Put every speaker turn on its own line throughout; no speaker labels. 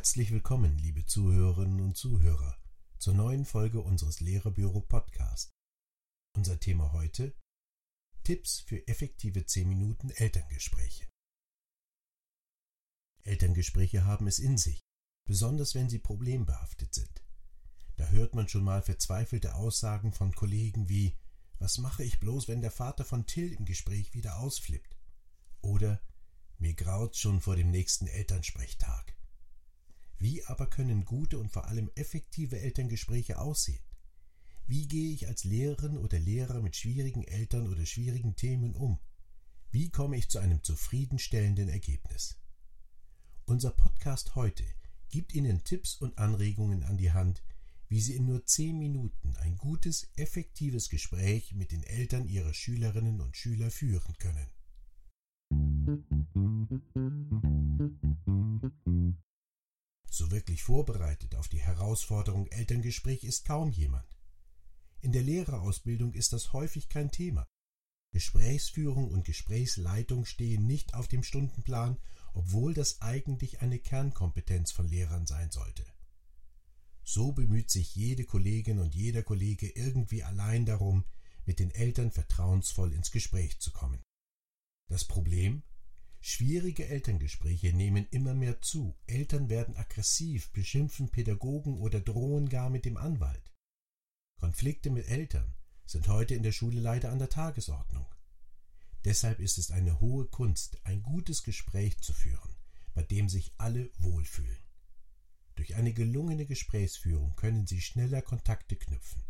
Herzlich willkommen, liebe Zuhörerinnen und Zuhörer, zur neuen Folge unseres Lehrerbüro Podcast. Unser Thema heute Tipps für effektive 10 Minuten Elterngespräche. Elterngespräche haben es in sich, besonders wenn sie problembehaftet sind. Da hört man schon mal verzweifelte Aussagen von Kollegen wie Was mache ich bloß, wenn der Vater von Till im Gespräch wieder ausflippt? Oder Mir graut schon vor dem nächsten Elternsprechtag. Wie aber können gute und vor allem effektive Elterngespräche aussehen? Wie gehe ich als Lehrerin oder Lehrer mit schwierigen Eltern oder schwierigen Themen um? Wie komme ich zu einem zufriedenstellenden Ergebnis? Unser Podcast heute gibt Ihnen Tipps und Anregungen an die Hand, wie Sie in nur zehn Minuten ein gutes, effektives Gespräch mit den Eltern Ihrer Schülerinnen und Schüler führen können. Wirklich vorbereitet auf die Herausforderung Elterngespräch ist kaum jemand. In der Lehrerausbildung ist das häufig kein Thema. Gesprächsführung und Gesprächsleitung stehen nicht auf dem Stundenplan, obwohl das eigentlich eine Kernkompetenz von Lehrern sein sollte. So bemüht sich jede Kollegin und jeder Kollege irgendwie allein darum, mit den Eltern vertrauensvoll ins Gespräch zu kommen. Das Problem? Schwierige Elterngespräche nehmen immer mehr zu. Eltern werden aggressiv, beschimpfen Pädagogen oder drohen gar mit dem Anwalt. Konflikte mit Eltern sind heute in der Schule leider an der Tagesordnung. Deshalb ist es eine hohe Kunst, ein gutes Gespräch zu führen, bei dem sich alle wohlfühlen. Durch eine gelungene Gesprächsführung können Sie schneller Kontakte knüpfen,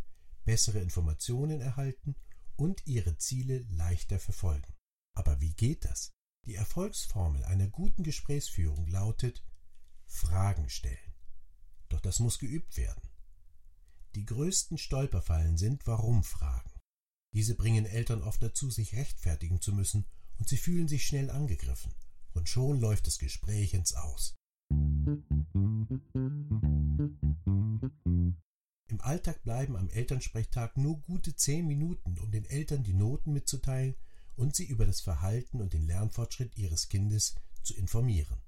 bessere Informationen erhalten und Ihre Ziele leichter verfolgen. Aber wie geht das? Die Erfolgsformel einer guten Gesprächsführung lautet Fragen stellen. Doch das muss geübt werden. Die größten Stolperfallen sind Warum-Fragen. Diese bringen Eltern oft dazu, sich rechtfertigen zu müssen, und sie fühlen sich schnell angegriffen, und schon läuft das Gespräch ins Aus. Im Alltag bleiben am Elternsprechtag nur gute zehn Minuten, um den Eltern die Noten mitzuteilen und sie über das Verhalten und den Lernfortschritt ihres Kindes zu informieren.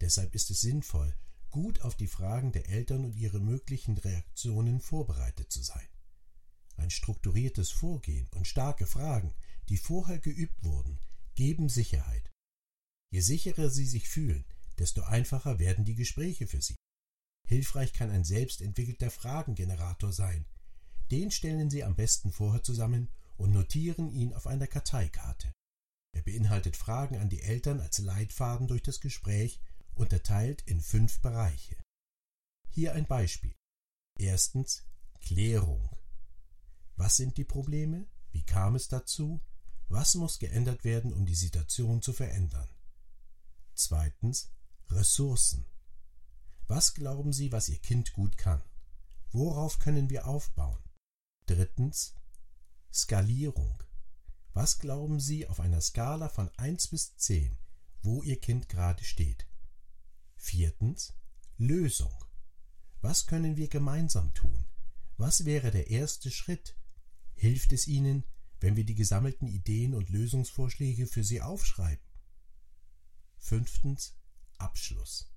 Deshalb ist es sinnvoll, gut auf die Fragen der Eltern und ihre möglichen Reaktionen vorbereitet zu sein. Ein strukturiertes Vorgehen und starke Fragen, die vorher geübt wurden, geben Sicherheit. Je sicherer Sie sich fühlen, desto einfacher werden die Gespräche für Sie. Hilfreich kann ein selbstentwickelter Fragengenerator sein. Den stellen Sie am besten vorher zusammen und notieren ihn auf einer Karteikarte. Er beinhaltet Fragen an die Eltern als Leitfaden durch das Gespräch, unterteilt in fünf Bereiche. Hier ein Beispiel. Erstens Klärung. Was sind die Probleme? Wie kam es dazu? Was muss geändert werden, um die Situation zu verändern? Zweitens Ressourcen. Was glauben Sie, was Ihr Kind gut kann? Worauf können wir aufbauen? Drittens Skalierung. Was glauben Sie auf einer Skala von 1 bis 10, wo Ihr Kind gerade steht? Viertens. Lösung. Was können wir gemeinsam tun? Was wäre der erste Schritt? Hilft es Ihnen, wenn wir die gesammelten Ideen und Lösungsvorschläge für Sie aufschreiben? Fünftens. Abschluss.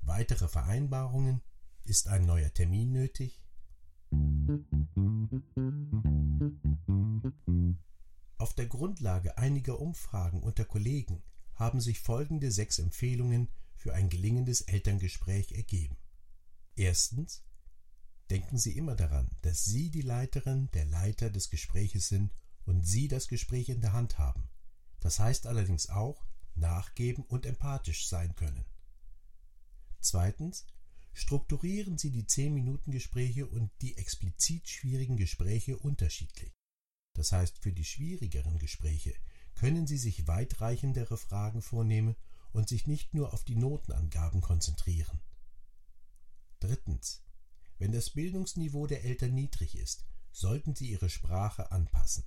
Weitere Vereinbarungen? Ist ein neuer Termin nötig? Auf der Grundlage einiger Umfragen unter Kollegen haben sich folgende sechs Empfehlungen für ein gelingendes Elterngespräch ergeben. Erstens Denken Sie immer daran, dass Sie die Leiterin, der Leiter des Gespräches sind und Sie das Gespräch in der Hand haben. Das heißt allerdings auch, nachgeben und empathisch sein können. Zweitens Strukturieren Sie die 10-Minuten-Gespräche und die explizit schwierigen Gespräche unterschiedlich. Das heißt, für die schwierigeren Gespräche können Sie sich weitreichendere Fragen vornehmen und sich nicht nur auf die Notenangaben konzentrieren. Drittens. Wenn das Bildungsniveau der Eltern niedrig ist, sollten Sie Ihre Sprache anpassen.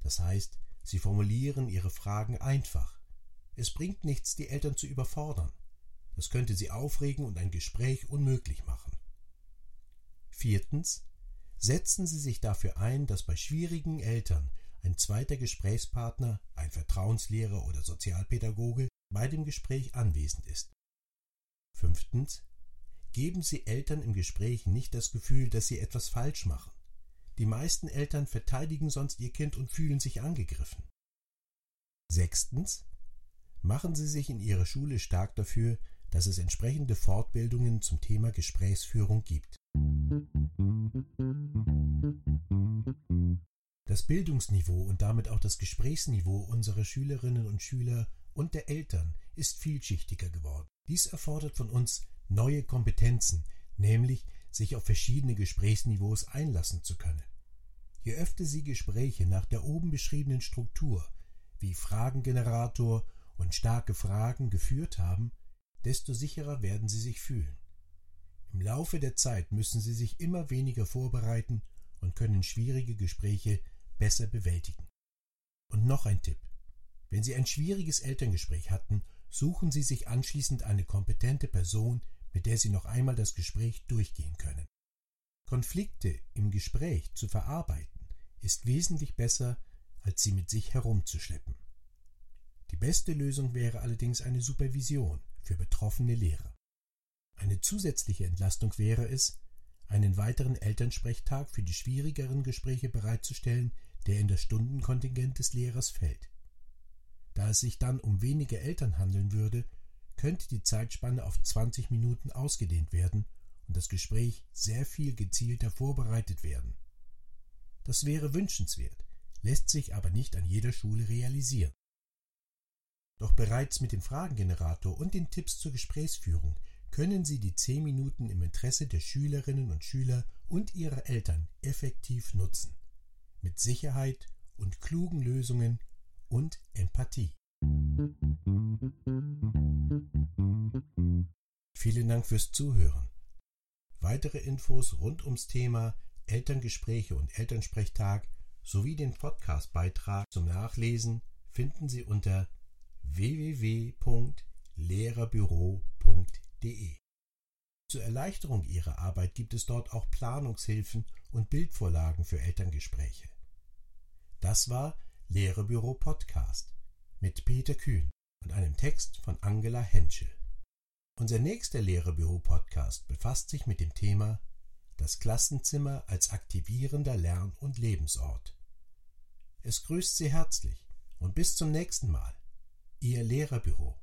Das heißt, Sie formulieren Ihre Fragen einfach. Es bringt nichts, die Eltern zu überfordern. Das könnte sie aufregen und ein Gespräch unmöglich machen. Viertens. Setzen Sie sich dafür ein, dass bei schwierigen Eltern ein zweiter Gesprächspartner, ein Vertrauenslehrer oder Sozialpädagoge bei dem Gespräch anwesend ist. Fünftens. geben Sie Eltern im Gespräch nicht das Gefühl, dass sie etwas falsch machen. Die meisten Eltern verteidigen sonst ihr Kind und fühlen sich angegriffen. Sechstens. Machen Sie sich in Ihrer Schule stark dafür, dass es entsprechende Fortbildungen zum Thema Gesprächsführung gibt. Das Bildungsniveau und damit auch das Gesprächsniveau unserer Schülerinnen und Schüler und der Eltern ist vielschichtiger geworden. Dies erfordert von uns neue Kompetenzen, nämlich sich auf verschiedene Gesprächsniveaus einlassen zu können. Je öfter Sie Gespräche nach der oben beschriebenen Struktur wie Fragengenerator und starke Fragen geführt haben, desto sicherer werden Sie sich fühlen. Im Laufe der Zeit müssen Sie sich immer weniger vorbereiten und können schwierige Gespräche besser bewältigen. Und noch ein Tipp. Wenn Sie ein schwieriges Elterngespräch hatten, suchen Sie sich anschließend eine kompetente Person, mit der Sie noch einmal das Gespräch durchgehen können. Konflikte im Gespräch zu verarbeiten ist wesentlich besser, als sie mit sich herumzuschleppen. Die beste Lösung wäre allerdings eine Supervision für betroffene Lehrer. Eine zusätzliche Entlastung wäre es, einen weiteren Elternsprechtag für die schwierigeren Gespräche bereitzustellen, der in das Stundenkontingent des Lehrers fällt. Da es sich dann um wenige Eltern handeln würde, könnte die Zeitspanne auf 20 Minuten ausgedehnt werden und das Gespräch sehr viel gezielter vorbereitet werden. Das wäre wünschenswert, lässt sich aber nicht an jeder Schule realisieren. Doch bereits mit dem Fragengenerator und den Tipps zur Gesprächsführung können Sie die 10 Minuten im Interesse der Schülerinnen und Schüler und ihrer Eltern effektiv nutzen. Mit Sicherheit und klugen Lösungen und Empathie. Vielen Dank fürs Zuhören. Weitere Infos rund ums Thema Elterngespräche und Elternsprechtag sowie den Podcastbeitrag zum Nachlesen finden Sie unter www.lehrerbüro.de. Zur Erleichterung Ihrer Arbeit gibt es dort auch Planungshilfen und Bildvorlagen für Elterngespräche. Das war Lehrerbüro Podcast mit Peter Kühn und einem Text von Angela Henschel. Unser nächster Lehrerbüro Podcast befasst sich mit dem Thema das Klassenzimmer als aktivierender Lern- und Lebensort. Es grüßt Sie herzlich und bis zum nächsten Mal. Ihr Lehrerbüro.